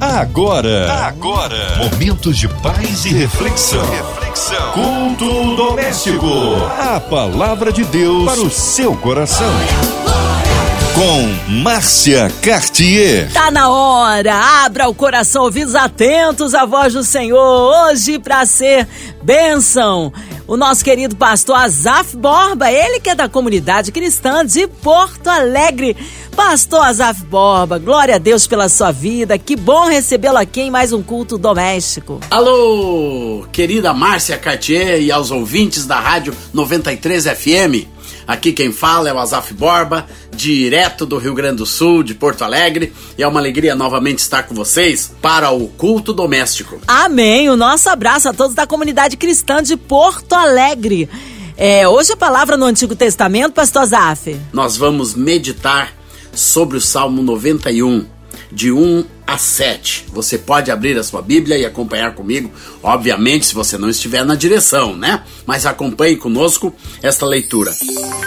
Agora, agora, momentos de paz e reflexão. Reflexão. Culto doméstico. A palavra de Deus para o seu coração. Com Márcia Cartier. Tá na hora. Abra o coração, ouvidos atentos à voz do Senhor. Hoje para ser bênção o nosso querido pastor Azaf Borba, ele que é da comunidade cristã de Porto Alegre. Pastor Azaf Borba, glória a Deus pela sua vida. Que bom recebê-lo aqui em mais um culto doméstico. Alô, querida Márcia Cartier e aos ouvintes da Rádio 93 FM. Aqui quem fala é o Azaf Borba, direto do Rio Grande do Sul, de Porto Alegre. E é uma alegria novamente estar com vocês para o culto doméstico. Amém. O nosso abraço a todos da comunidade cristã de Porto Alegre. É, hoje a palavra no Antigo Testamento, pastor Azaf. Nós vamos meditar sobre o Salmo 91, de 1 a 7. Você pode abrir a sua Bíblia e acompanhar comigo, obviamente, se você não estiver na direção, né? Mas acompanhe conosco esta leitura.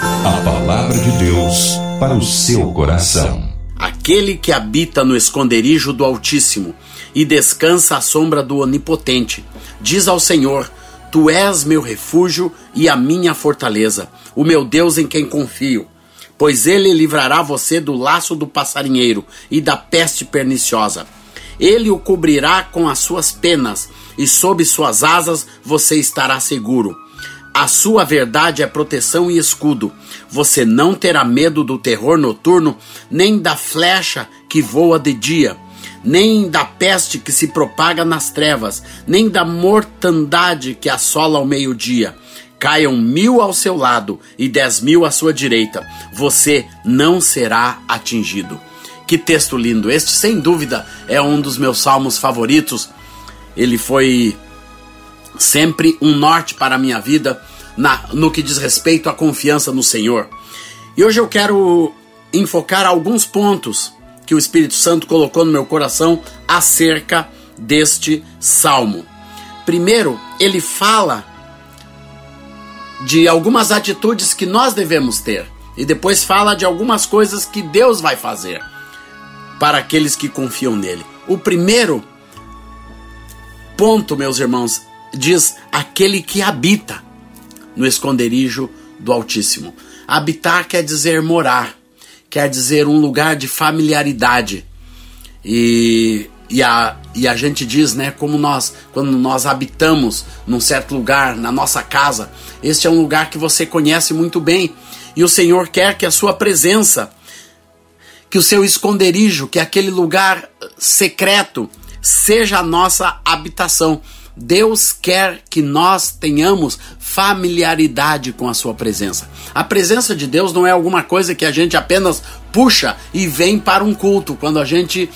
A palavra de Deus para o seu coração. Aquele que habita no esconderijo do Altíssimo e descansa à sombra do Onipotente, diz ao Senhor: Tu és meu refúgio e a minha fortaleza, o meu Deus em quem confio pois ele livrará você do laço do passarinheiro e da peste perniciosa. Ele o cobrirá com as suas penas, e sob suas asas você estará seguro. A sua verdade é proteção e escudo. Você não terá medo do terror noturno, nem da flecha que voa de dia, nem da peste que se propaga nas trevas, nem da mortandade que assola ao meio-dia caiam mil ao seu lado e dez mil à sua direita, você não será atingido. Que texto lindo! Este, sem dúvida, é um dos meus salmos favoritos. Ele foi sempre um norte para a minha vida na, no que diz respeito à confiança no Senhor. E hoje eu quero enfocar alguns pontos que o Espírito Santo colocou no meu coração acerca deste salmo. Primeiro, ele fala de algumas atitudes que nós devemos ter e depois fala de algumas coisas que Deus vai fazer para aqueles que confiam nele. O primeiro ponto, meus irmãos, diz aquele que habita no esconderijo do Altíssimo. Habitar quer dizer morar, quer dizer um lugar de familiaridade. E e a, e a gente diz, né, como nós, quando nós habitamos num certo lugar, na nossa casa, este é um lugar que você conhece muito bem. E o Senhor quer que a sua presença, que o seu esconderijo, que aquele lugar secreto, seja a nossa habitação. Deus quer que nós tenhamos familiaridade com a sua presença. A presença de Deus não é alguma coisa que a gente apenas puxa e vem para um culto. Quando a gente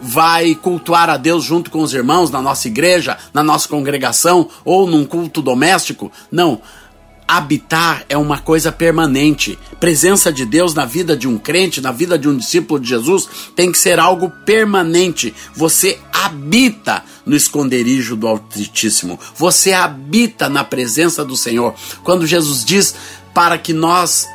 vai cultuar a Deus junto com os irmãos na nossa igreja, na nossa congregação ou num culto doméstico. Não. Habitar é uma coisa permanente. Presença de Deus na vida de um crente, na vida de um discípulo de Jesus, tem que ser algo permanente. Você habita no esconderijo do Altíssimo. Você habita na presença do Senhor. Quando Jesus diz para que nós,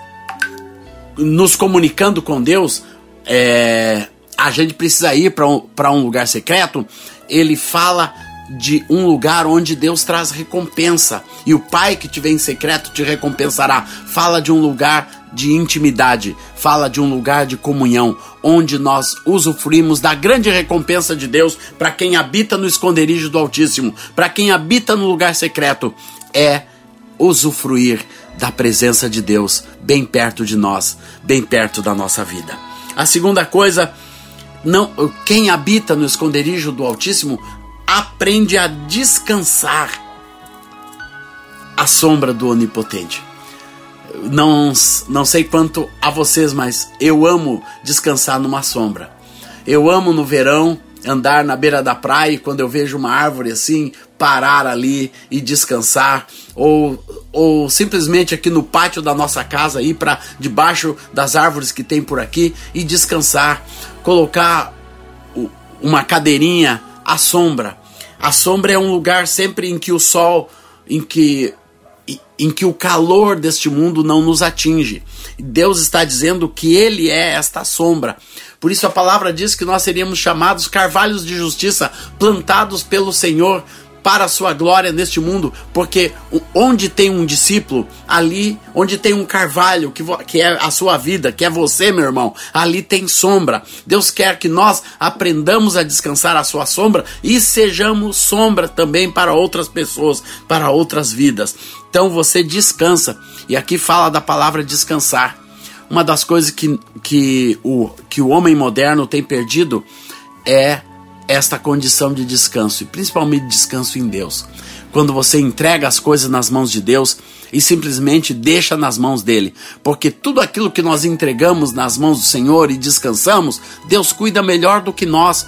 nos comunicando com Deus, é, a gente precisa ir para um, um lugar secreto, ele fala de um lugar onde Deus traz recompensa. E o Pai que te vem em secreto te recompensará. Fala de um lugar de intimidade, fala de um lugar de comunhão, onde nós usufruímos da grande recompensa de Deus para quem habita no esconderijo do Altíssimo, para quem habita no lugar secreto, é usufruir da presença de Deus bem perto de nós, bem perto da nossa vida. A segunda coisa não, quem habita no esconderijo do Altíssimo aprende a descansar à sombra do Onipotente. Não, não sei quanto a vocês, mas eu amo descansar numa sombra. Eu amo no verão andar na beira da praia quando eu vejo uma árvore assim, parar ali e descansar, ou, ou simplesmente aqui no pátio da nossa casa ir para debaixo das árvores que tem por aqui e descansar colocar uma cadeirinha à sombra. A sombra é um lugar sempre em que o sol, em que em que o calor deste mundo não nos atinge. Deus está dizendo que ele é esta sombra, Por isso a palavra diz que nós seríamos chamados carvalhos de justiça, plantados pelo Senhor para a sua glória neste mundo, porque onde tem um discípulo, ali, onde tem um carvalho, que, que é a sua vida, que é você, meu irmão, ali tem sombra. Deus quer que nós aprendamos a descansar a sua sombra e sejamos sombra também para outras pessoas, para outras vidas. Então você descansa, e aqui fala da palavra descansar. Uma das coisas que, que, o, que o homem moderno tem perdido é esta condição de descanso, e principalmente descanso em Deus. Quando você entrega as coisas nas mãos de Deus e simplesmente deixa nas mãos dele, porque tudo aquilo que nós entregamos nas mãos do Senhor e descansamos, Deus cuida melhor do que nós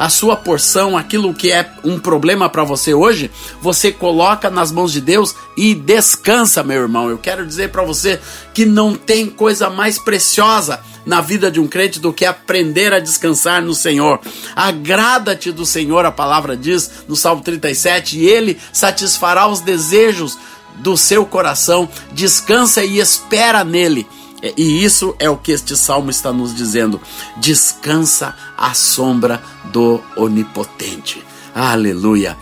a sua porção, aquilo que é um problema para você hoje, você coloca nas mãos de Deus e descansa, meu irmão. Eu quero dizer para você que não tem coisa mais preciosa na vida de um crente do que aprender a descansar no Senhor. Agrada-te do Senhor, a palavra diz no Salmo 37, e ele satisfará os desejos do seu coração. Descansa e espera nele. E isso é o que este salmo está nos dizendo. Descansa à sombra do Onipotente. Aleluia.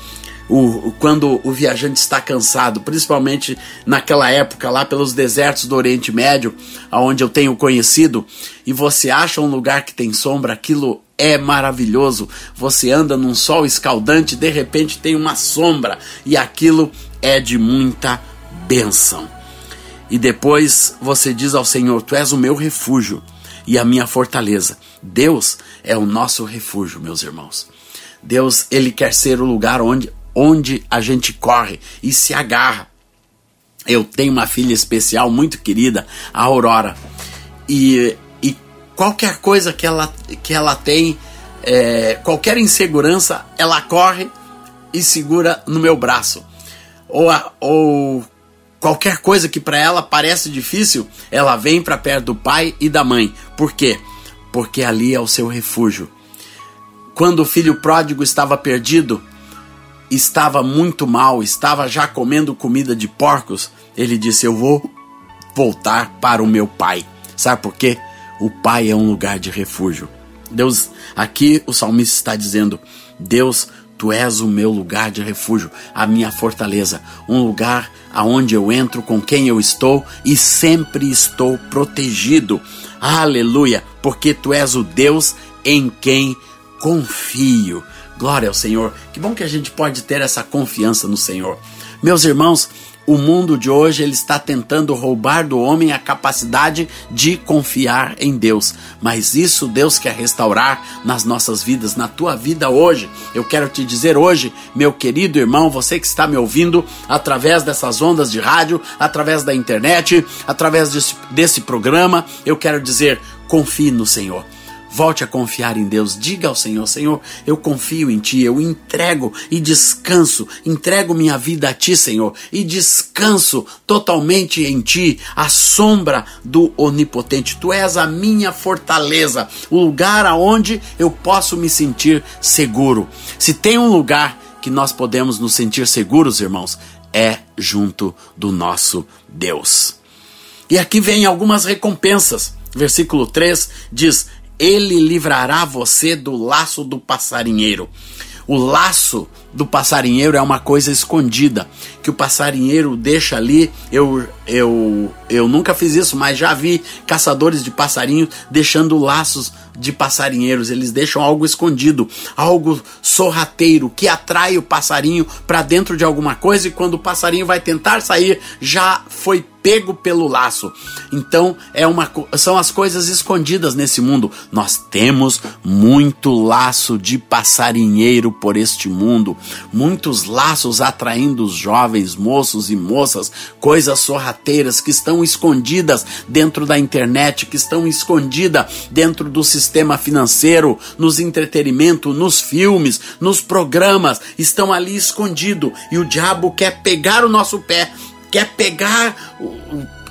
O, quando o viajante está cansado, principalmente naquela época lá pelos desertos do Oriente Médio, aonde eu tenho conhecido, e você acha um lugar que tem sombra, aquilo é maravilhoso. Você anda num sol escaldante, de repente tem uma sombra, e aquilo é de muita bênção. E depois você diz ao Senhor: Tu és o meu refúgio e a minha fortaleza. Deus é o nosso refúgio, meus irmãos. Deus, ele quer ser o lugar onde, onde a gente corre e se agarra. Eu tenho uma filha especial muito querida, a Aurora. E, e qualquer coisa que ela, que ela tem, é, qualquer insegurança, ela corre e segura no meu braço. Ou, ou Qualquer coisa que para ela parece difícil, ela vem para perto do pai e da mãe. Por quê? Porque ali é o seu refúgio. Quando o filho pródigo estava perdido, estava muito mal, estava já comendo comida de porcos, ele disse: Eu vou voltar para o meu pai. Sabe por quê? O pai é um lugar de refúgio. Deus, aqui o salmista está dizendo: Deus Tu és o meu lugar de refúgio, a minha fortaleza, um lugar aonde eu entro com quem eu estou e sempre estou protegido. Aleluia, porque tu és o Deus em quem confio. Glória ao Senhor. Que bom que a gente pode ter essa confiança no Senhor. Meus irmãos, o mundo de hoje ele está tentando roubar do homem a capacidade de confiar em Deus, mas isso Deus quer restaurar nas nossas vidas, na tua vida hoje. Eu quero te dizer hoje, meu querido irmão, você que está me ouvindo através dessas ondas de rádio, através da internet, através desse, desse programa, eu quero dizer, confie no Senhor. Volte a confiar em Deus. Diga ao Senhor: Senhor, eu confio em Ti, eu entrego e descanso. Entrego minha vida a Ti, Senhor, e descanso totalmente em Ti, a sombra do Onipotente. Tu és a minha fortaleza, o lugar aonde eu posso me sentir seguro. Se tem um lugar que nós podemos nos sentir seguros, irmãos, é junto do nosso Deus. E aqui vem algumas recompensas. Versículo 3 diz: ele livrará você do laço do passarinheiro. O laço do passarinheiro é uma coisa escondida que o passarinheiro deixa ali. Eu, eu, eu nunca fiz isso, mas já vi caçadores de passarinhos deixando laços de passarinheiros. Eles deixam algo escondido, algo sorrateiro que atrai o passarinho para dentro de alguma coisa e quando o passarinho vai tentar sair, já foi pego pelo laço. Então, é uma, são as coisas escondidas nesse mundo. Nós temos muito laço de passarinheiro por este mundo, muitos laços atraindo os jovens, moços e moças, coisas sorrateiras que estão escondidas dentro da internet, que estão escondidas dentro do sistema financeiro, nos entretenimento, nos filmes, nos programas, estão ali escondido e o diabo quer pegar o nosso pé quer pegar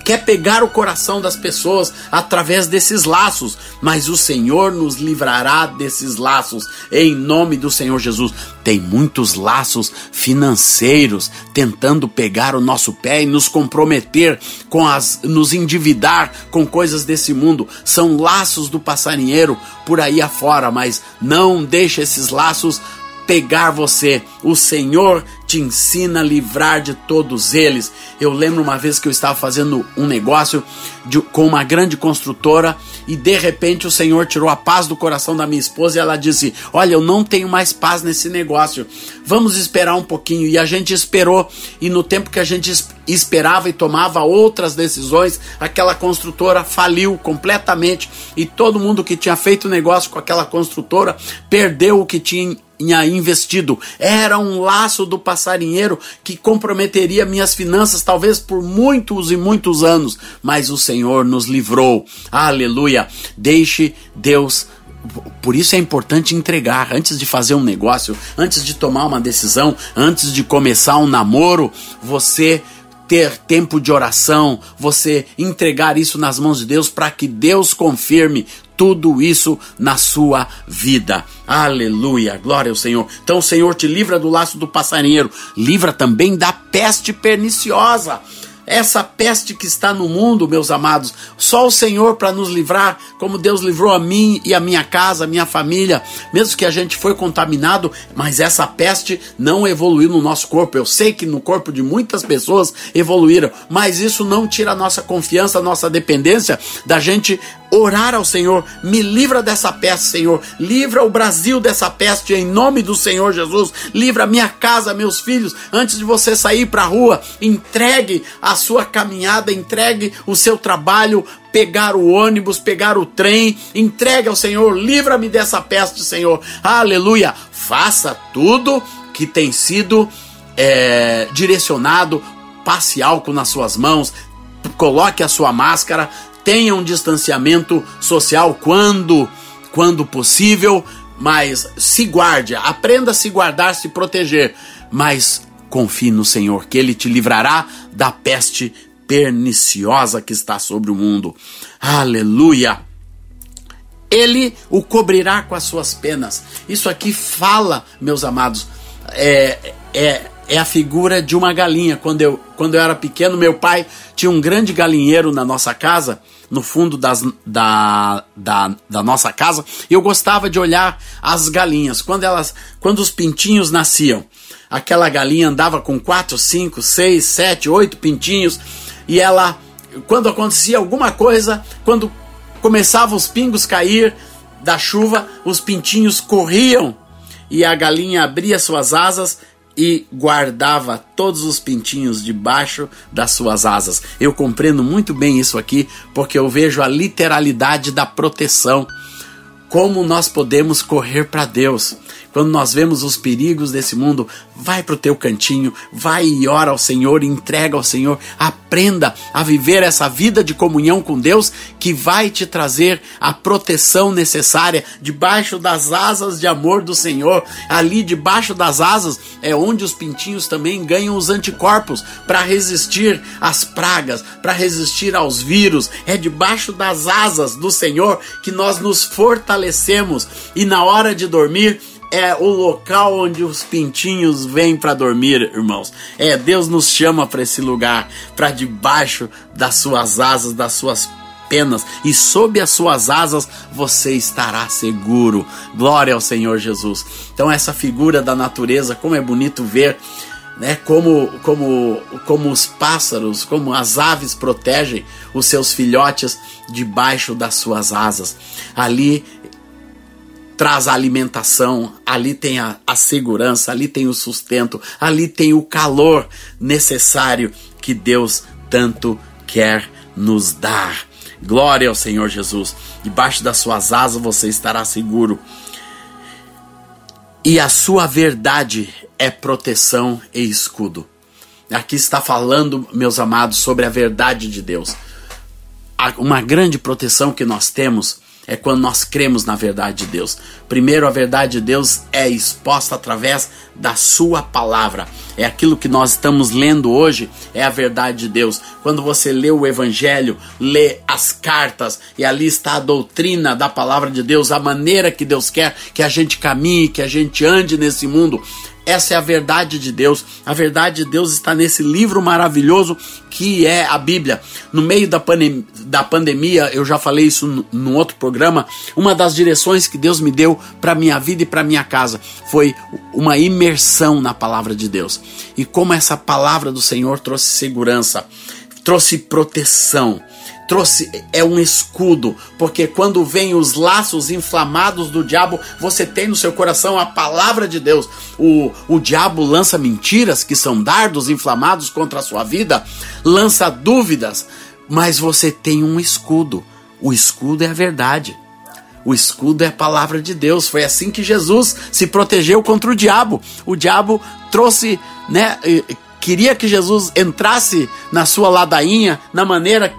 quer pegar o coração das pessoas através desses laços, mas o Senhor nos livrará desses laços em nome do Senhor Jesus. Tem muitos laços financeiros tentando pegar o nosso pé e nos comprometer com as nos endividar com coisas desse mundo. São laços do passarinheiro por aí afora, mas não deixe esses laços pegar você. O Senhor te ensina a livrar de todos eles. Eu lembro uma vez que eu estava fazendo um negócio de, com uma grande construtora e de repente o Senhor tirou a paz do coração da minha esposa e ela disse: Olha, eu não tenho mais paz nesse negócio. Vamos esperar um pouquinho. E a gente esperou. E no tempo que a gente esperava e tomava outras decisões, aquela construtora faliu completamente e todo mundo que tinha feito negócio com aquela construtora perdeu o que tinha investido. Era um laço do passarinheiro que comprometeria minhas finanças, talvez por muitos e muitos anos. Mas o Senhor nos livrou. Aleluia. Deixe Deus por isso é importante entregar antes de fazer um negócio, antes de tomar uma decisão, antes de começar um namoro, você ter tempo de oração, você entregar isso nas mãos de Deus para que Deus confirme tudo isso na sua vida. Aleluia, glória ao Senhor. Então o Senhor te livra do laço do passarinheiro, livra também da peste perniciosa essa peste que está no mundo, meus amados. Só o Senhor para nos livrar, como Deus livrou a mim e a minha casa, a minha família, mesmo que a gente foi contaminado, mas essa peste não evoluiu no nosso corpo. Eu sei que no corpo de muitas pessoas evoluíram, mas isso não tira a nossa confiança, a nossa dependência da gente orar ao Senhor, me livra dessa peste, Senhor. Livra o Brasil dessa peste em nome do Senhor Jesus. Livra minha casa, meus filhos. Antes de você sair para a rua, entregue a sua caminhada, entregue o seu trabalho, pegar o ônibus, pegar o trem, entregue ao Senhor. Livra-me dessa peste, Senhor. Aleluia. Faça tudo que tem sido é, direcionado. Passe álcool nas suas mãos, coloque a sua máscara, tenha um distanciamento social quando, quando possível, mas se guarde, aprenda a se guardar, se proteger, mas confie no Senhor, que Ele te livrará da peste perniciosa que está sobre o mundo. Aleluia! Ele o cobrirá com as suas penas. Isso aqui fala, meus amados, é, é é a figura de uma galinha. Quando eu, quando eu era pequeno, meu pai tinha um grande galinheiro na nossa casa, no fundo das, da, da, da nossa casa, e eu gostava de olhar as galinhas. Quando, elas, quando os pintinhos nasciam, aquela galinha andava com quatro, cinco, seis, sete, oito pintinhos, e ela, quando acontecia alguma coisa, quando começavam os pingos cair da chuva, os pintinhos corriam e a galinha abria suas asas e guardava todos os pintinhos debaixo das suas asas. Eu compreendo muito bem isso aqui, porque eu vejo a literalidade da proteção. Como nós podemos correr para Deus? Quando nós vemos os perigos desse mundo, vai para o teu cantinho, vai e ora ao Senhor, entrega ao Senhor, aprenda a viver essa vida de comunhão com Deus que vai te trazer a proteção necessária debaixo das asas de amor do Senhor. Ali debaixo das asas é onde os pintinhos também ganham os anticorpos para resistir às pragas, para resistir aos vírus. É debaixo das asas do Senhor que nós nos fortalecemos e na hora de dormir é o local onde os pintinhos vêm para dormir, irmãos. É, Deus nos chama para esse lugar, para debaixo das suas asas, das suas penas, e sob as suas asas você estará seguro. Glória ao Senhor Jesus. Então essa figura da natureza, como é bonito ver né, como, como, como os pássaros, como as aves protegem os seus filhotes debaixo das suas asas. Ali traz a alimentação, ali tem a, a, segurança, ali tem o sustento, ali tem o calor necessário que Deus tanto quer nos dar. Glória ao Senhor Jesus. Debaixo das suas asas você estará seguro. E a sua verdade é proteção e escudo. Aqui está falando, meus amados, sobre a verdade de Deus. Uma grande proteção que nós temos é quando nós cremos na verdade de Deus. Primeiro, a verdade de Deus é exposta através da Sua palavra. é aquilo que nós estamos lendo hoje, é a verdade de Deus. Quando você lê o Evangelho, lê as cartas, e ali está a doutrina da palavra de Deus, a maneira que Deus quer que a gente caminhe, que a gente ande nesse mundo. Essa é a verdade de Deus. A verdade de Deus está nesse livro maravilhoso que é a Bíblia. No meio da, pandem da pandemia, eu já falei isso no outro programa, uma das direções que Deus me deu para minha vida e para minha casa foi uma imersão na palavra de Deus. E como essa palavra do Senhor trouxe segurança, trouxe proteção, trouxe é um escudo, porque quando vem os laços inflamados do diabo, você tem no seu coração a palavra de Deus. O, o diabo lança mentiras que são dardos inflamados contra a sua vida, lança dúvidas, mas você tem um escudo. O escudo é a verdade. O escudo é a palavra de Deus. Foi assim que Jesus se protegeu contra o diabo. O diabo trouxe, né, queria que Jesus entrasse na sua ladainha, na maneira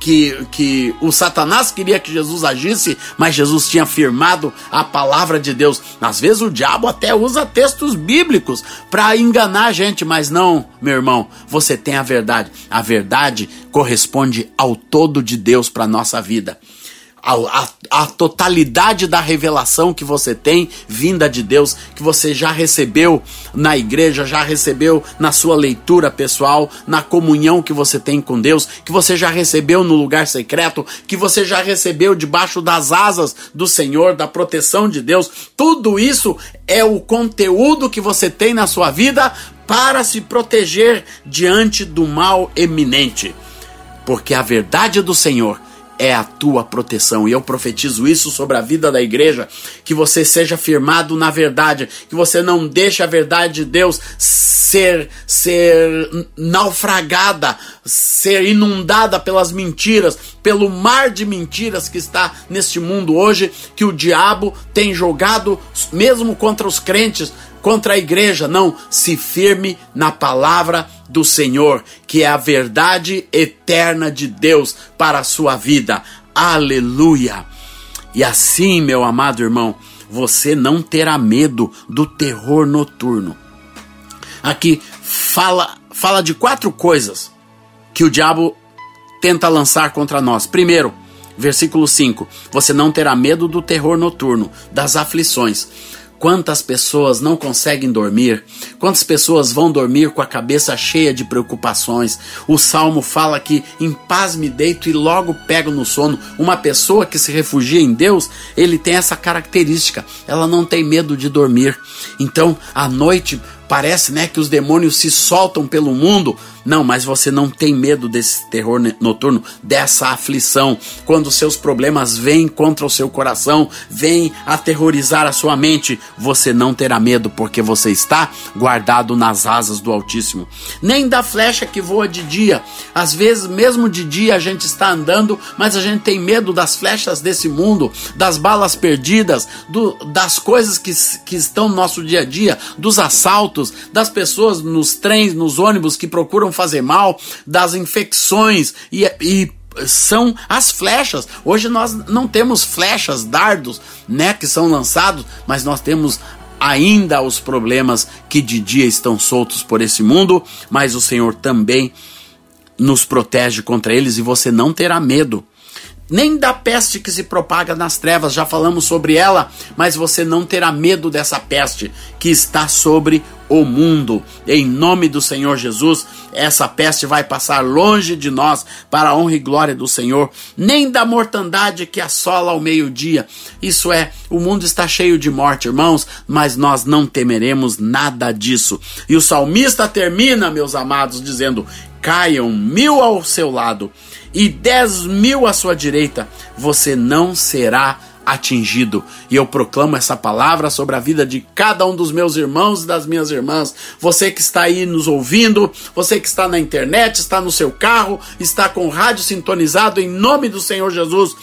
que, que o Satanás queria que Jesus agisse, mas Jesus tinha firmado a palavra de Deus. Às vezes o diabo até usa textos bíblicos para enganar a gente, mas não, meu irmão, você tem a verdade. A verdade corresponde ao todo de Deus para nossa vida a, a, a, totalidade da revelação que você tem vinda de Deus, que você já recebeu na igreja, já recebeu na sua leitura pessoal, na comunhão que você tem com Deus, que você já recebeu no lugar secreto, que você já recebeu debaixo das asas do Senhor, da proteção de Deus. Tudo isso é o conteúdo que você tem na sua vida para se proteger diante do mal eminente. Porque a verdade do Senhor é a tua proteção. E eu profetizo isso sobre a vida da igreja, que você seja firmado na verdade, que você não deixe a verdade de Deus ser ser naufragada, ser inundada pelas mentiras, pelo mar de mentiras que está neste mundo hoje, que o diabo tem jogado mesmo contra os crentes, contra a igreja. Não, se firme na palavra do Senhor, que é a verdade eterna de Deus para a sua vida. Aleluia! E assim, meu amado irmão, você não terá medo do terror noturno. Aqui fala, fala de quatro coisas que o diabo tenta lançar contra nós. Primeiro, versículo 5: Você não terá medo do terror noturno, das aflições. Quantas pessoas não conseguem dormir? Quantas pessoas vão dormir com a cabeça cheia de preocupações? O salmo fala que em paz me deito e logo pego no sono. Uma pessoa que se refugia em Deus, ele tem essa característica. Ela não tem medo de dormir. Então, à noite, parece, né, que os demônios se soltam pelo mundo. Não, mas você não tem medo desse terror noturno, dessa aflição. Quando seus problemas vêm contra o seu coração, vêm aterrorizar a sua mente, você não terá medo, porque você está guardado nas asas do Altíssimo. Nem da flecha que voa de dia. Às vezes, mesmo de dia, a gente está andando, mas a gente tem medo das flechas desse mundo, das balas perdidas, do, das coisas que, que estão no nosso dia a dia, dos assaltos das pessoas nos trens, nos ônibus que procuram fazer mal, das infecções e, e são as flechas. Hoje nós não temos flechas, dardos, né, que são lançados, mas nós temos ainda os problemas que de dia estão soltos por esse mundo, mas o Senhor também nos protege contra eles e você não terá medo nem da peste que se propaga nas trevas, já falamos sobre ela, mas você não terá medo dessa peste que está sobre o mundo. Em nome do Senhor Jesus, essa peste vai passar longe de nós para a honra e glória do Senhor, nem da mortandade que assola ao meio-dia. Isso é, o mundo está cheio de morte, irmãos, mas nós não temeremos nada disso. E o salmista termina, meus amados, dizendo: caiam mil ao seu lado e dez mil à sua direita, você não será atingido. E eu proclamo essa palavra sobre a vida de cada um dos meus irmãos e das minhas irmãs. Você que está aí nos ouvindo, você que está na internet, está no seu carro, está com o rádio sintonizado, em nome do Senhor Jesus,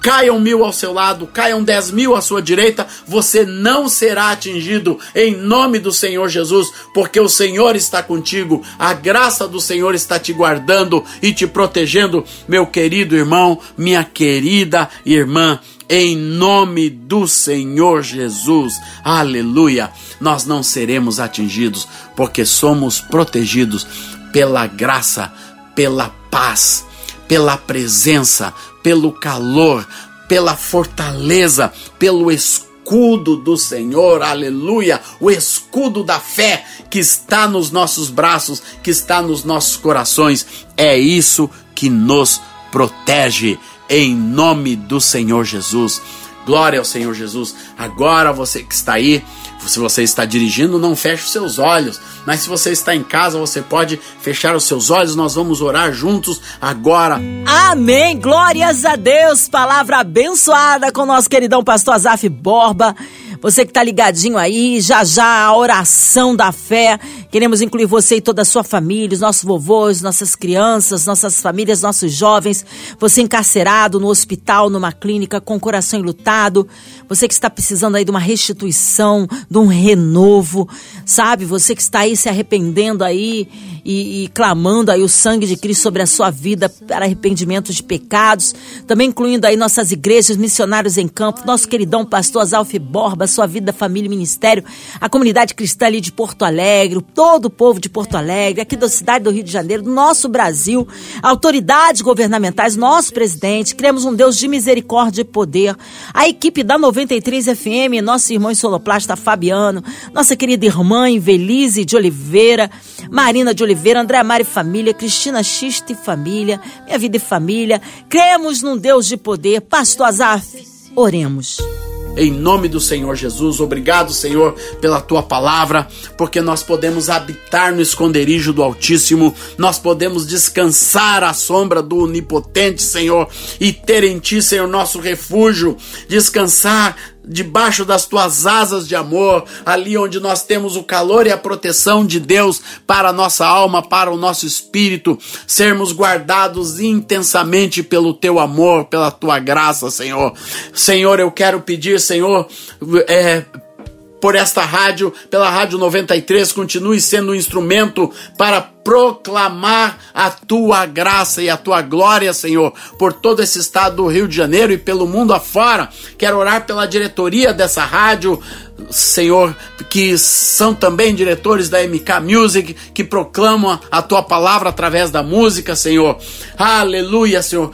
caiam mil ao seu lado, caiam dez mil à sua direita, você não será atingido em nome do Senhor Jesus, porque o Senhor está contigo, a graça do Senhor está te guardando e te protegendo, meu querido irmão, minha querida irmã em nome do Senhor Jesus. Aleluia! Nós não seremos atingidos, porque somos protegidos pela graça, pela paz, pela presença, pelo calor, pela fortaleza, pelo escudo do Senhor, aleluia, o escudo da fé que está nos nossos braços, que está nos nossos corações, é isso que nos protege em nome do Senhor Jesus. Glória ao Senhor Jesus. Agora você que está aí, se você está dirigindo, não feche os seus olhos. Mas se você está em casa, você pode fechar os seus olhos. Nós vamos orar juntos agora. Amém. Glórias a Deus. Palavra abençoada com nosso queridão pastor Azaf Borba. Você que está ligadinho aí, já já a oração da fé. Queremos incluir você e toda a sua família, os nossos vovôs, nossas crianças, nossas famílias, nossos jovens. Você encarcerado no hospital, numa clínica, com o coração enlutado. Você que está precisando aí de uma restituição, de um renovo, sabe? Você que está aí se arrependendo aí e, e clamando aí o sangue de Cristo sobre a sua vida para arrependimento de pecados. Também incluindo aí nossas igrejas, missionários em campo, nosso queridão pastor Azalf Borba, sua vida, família e ministério, a comunidade cristã ali de Porto Alegre, todo o povo de Porto Alegre, aqui da cidade do Rio de Janeiro, do nosso Brasil, autoridades governamentais, nosso presidente, cremos um Deus de misericórdia e poder, a equipe da 93 FM, nosso irmão soloplasta Fabiano, nossa querida irmã Invelise de Oliveira, Marina de Oliveira, André Mari Família, Cristina Xista e Família, Minha Vida e Família, cremos num Deus de poder, Pastor Azaf, oremos em nome do Senhor Jesus. Obrigado, Senhor, pela tua palavra, porque nós podemos habitar no esconderijo do Altíssimo, nós podemos descansar à sombra do Onipotente, Senhor, e ter em ti, Senhor, nosso refúgio, descansar debaixo das tuas asas de amor, ali onde nós temos o calor e a proteção de Deus para a nossa alma, para o nosso espírito, sermos guardados intensamente pelo teu amor, pela tua graça, Senhor. Senhor, eu quero pedir, Senhor, é, por esta rádio, pela Rádio 93, continue sendo um instrumento para proclamar a tua graça e a tua glória, Senhor, por todo esse estado do Rio de Janeiro e pelo mundo afora. Quero orar pela diretoria dessa rádio, Senhor, que são também diretores da MK Music, que proclamam a tua palavra através da música, Senhor. Aleluia, Senhor.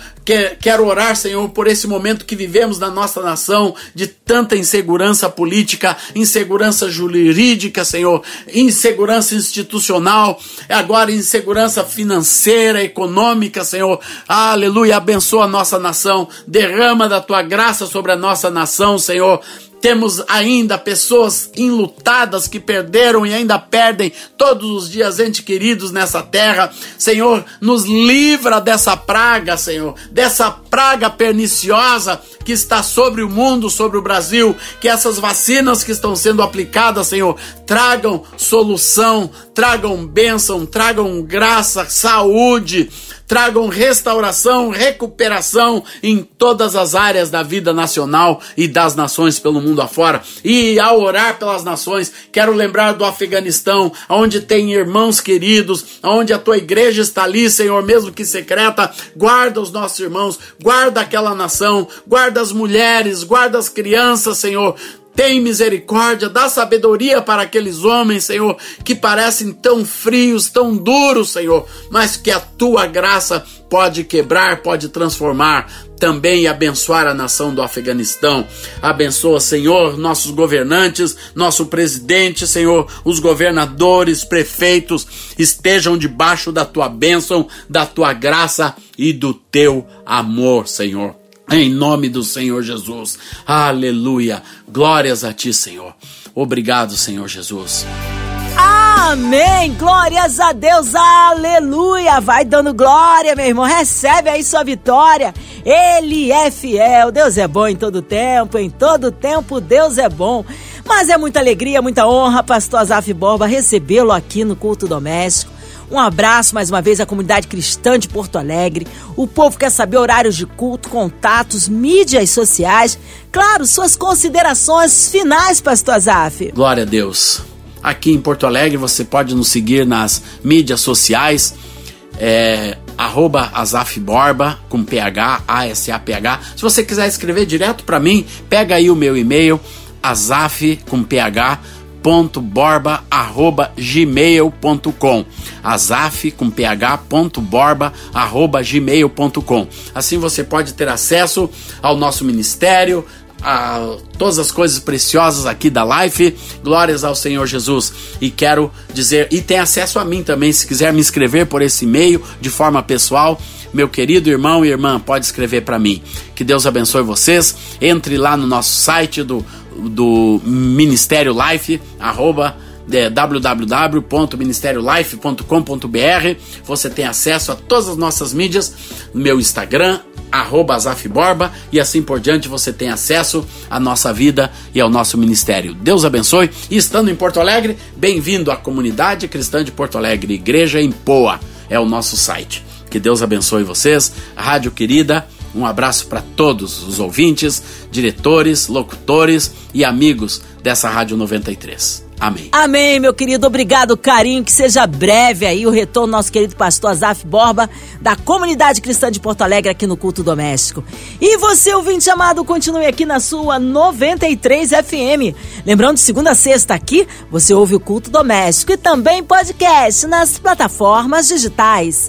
Quero orar, Senhor, por esse momento que vivemos na nossa nação de tanta insegurança política, insegurança jurídica, Senhor, insegurança institucional, agora insegurança financeira, econômica, Senhor. Aleluia, abençoa a nossa nação, derrama da tua graça sobre a nossa nação, Senhor. Temos ainda pessoas enlutadas que perderam e ainda perdem todos os dias entes queridos nessa terra. Senhor, nos livra dessa praga, Senhor, dessa praga perniciosa que está sobre o mundo, sobre o Brasil. Que essas vacinas que estão sendo aplicadas, Senhor, tragam solução, tragam bênção, tragam graça, saúde tragam restauração, recuperação em todas as áreas da vida nacional e das nações pelo mundo afora. E ao orar pelas nações, quero lembrar do Afeganistão, onde tem irmãos queridos, onde a tua igreja está ali, Senhor, mesmo que secreta, guarda os nossos irmãos, guarda aquela nação, guarda as mulheres, guarda as crianças, Senhor. Tem misericórdia, dá sabedoria para aqueles homens, Senhor, que parecem tão frios, tão duros, Senhor, mas que a tua graça pode quebrar, pode transformar também e abençoar a nação do Afeganistão. Abençoa, Senhor, nossos governantes, nosso presidente, Senhor, os governadores, prefeitos, estejam debaixo da tua bênção, da tua graça e do teu amor, Senhor. Em nome do Senhor Jesus. Aleluia. Glórias a ti, Senhor. Obrigado, Senhor Jesus. Amém! Glórias a Deus, aleluia! Vai dando glória, meu irmão. Recebe aí sua vitória. Ele é fiel. Deus é bom em todo tempo. Em todo tempo, Deus é bom. Mas é muita alegria, muita honra, Pastor Azaf Borba, recebê-lo aqui no culto doméstico Um abraço mais uma vez à comunidade cristã de Porto Alegre. O povo quer saber horários de culto, contatos, mídias sociais. Claro, suas considerações finais, Pastor Azaf. Glória a Deus. Aqui em Porto Alegre você pode nos seguir nas mídias sociais. É, arroba Borba, com PH, A-S-A-P-H. Se você quiser escrever direto para mim, pega aí o meu e-mail, azaf, com PH, borba arroba gmail.com azaf com ph ponto borba arroba gmail.com assim você pode ter acesso ao nosso ministério a todas as coisas preciosas aqui da Life. Glórias ao Senhor Jesus. E quero dizer, e tem acesso a mim também, se quiser me escrever por esse e-mail de forma pessoal. Meu querido irmão e irmã, pode escrever para mim. Que Deus abençoe vocês. Entre lá no nosso site do, do Ministério Life, arroba é, www.ministeriolife.com.br. Você tem acesso a todas as nossas mídias, meu Instagram, arroba Borba, e assim por diante você tem acesso à nossa vida e ao nosso ministério. Deus abençoe. E estando em Porto Alegre, bem-vindo à comunidade cristã de Porto Alegre, Igreja em Poa, é o nosso site. Que Deus abençoe vocês, rádio querida. Um abraço para todos os ouvintes, diretores, locutores e amigos dessa Rádio 93. Amém. Amém, meu querido. Obrigado, carinho. Que seja breve aí o retorno do nosso querido pastor Azaf Borba, da comunidade cristã de Porto Alegre, aqui no Culto Doméstico. E você, ouvinte amado, continue aqui na sua 93 FM. Lembrando, de segunda a sexta aqui, você ouve o Culto Doméstico e também podcast nas plataformas digitais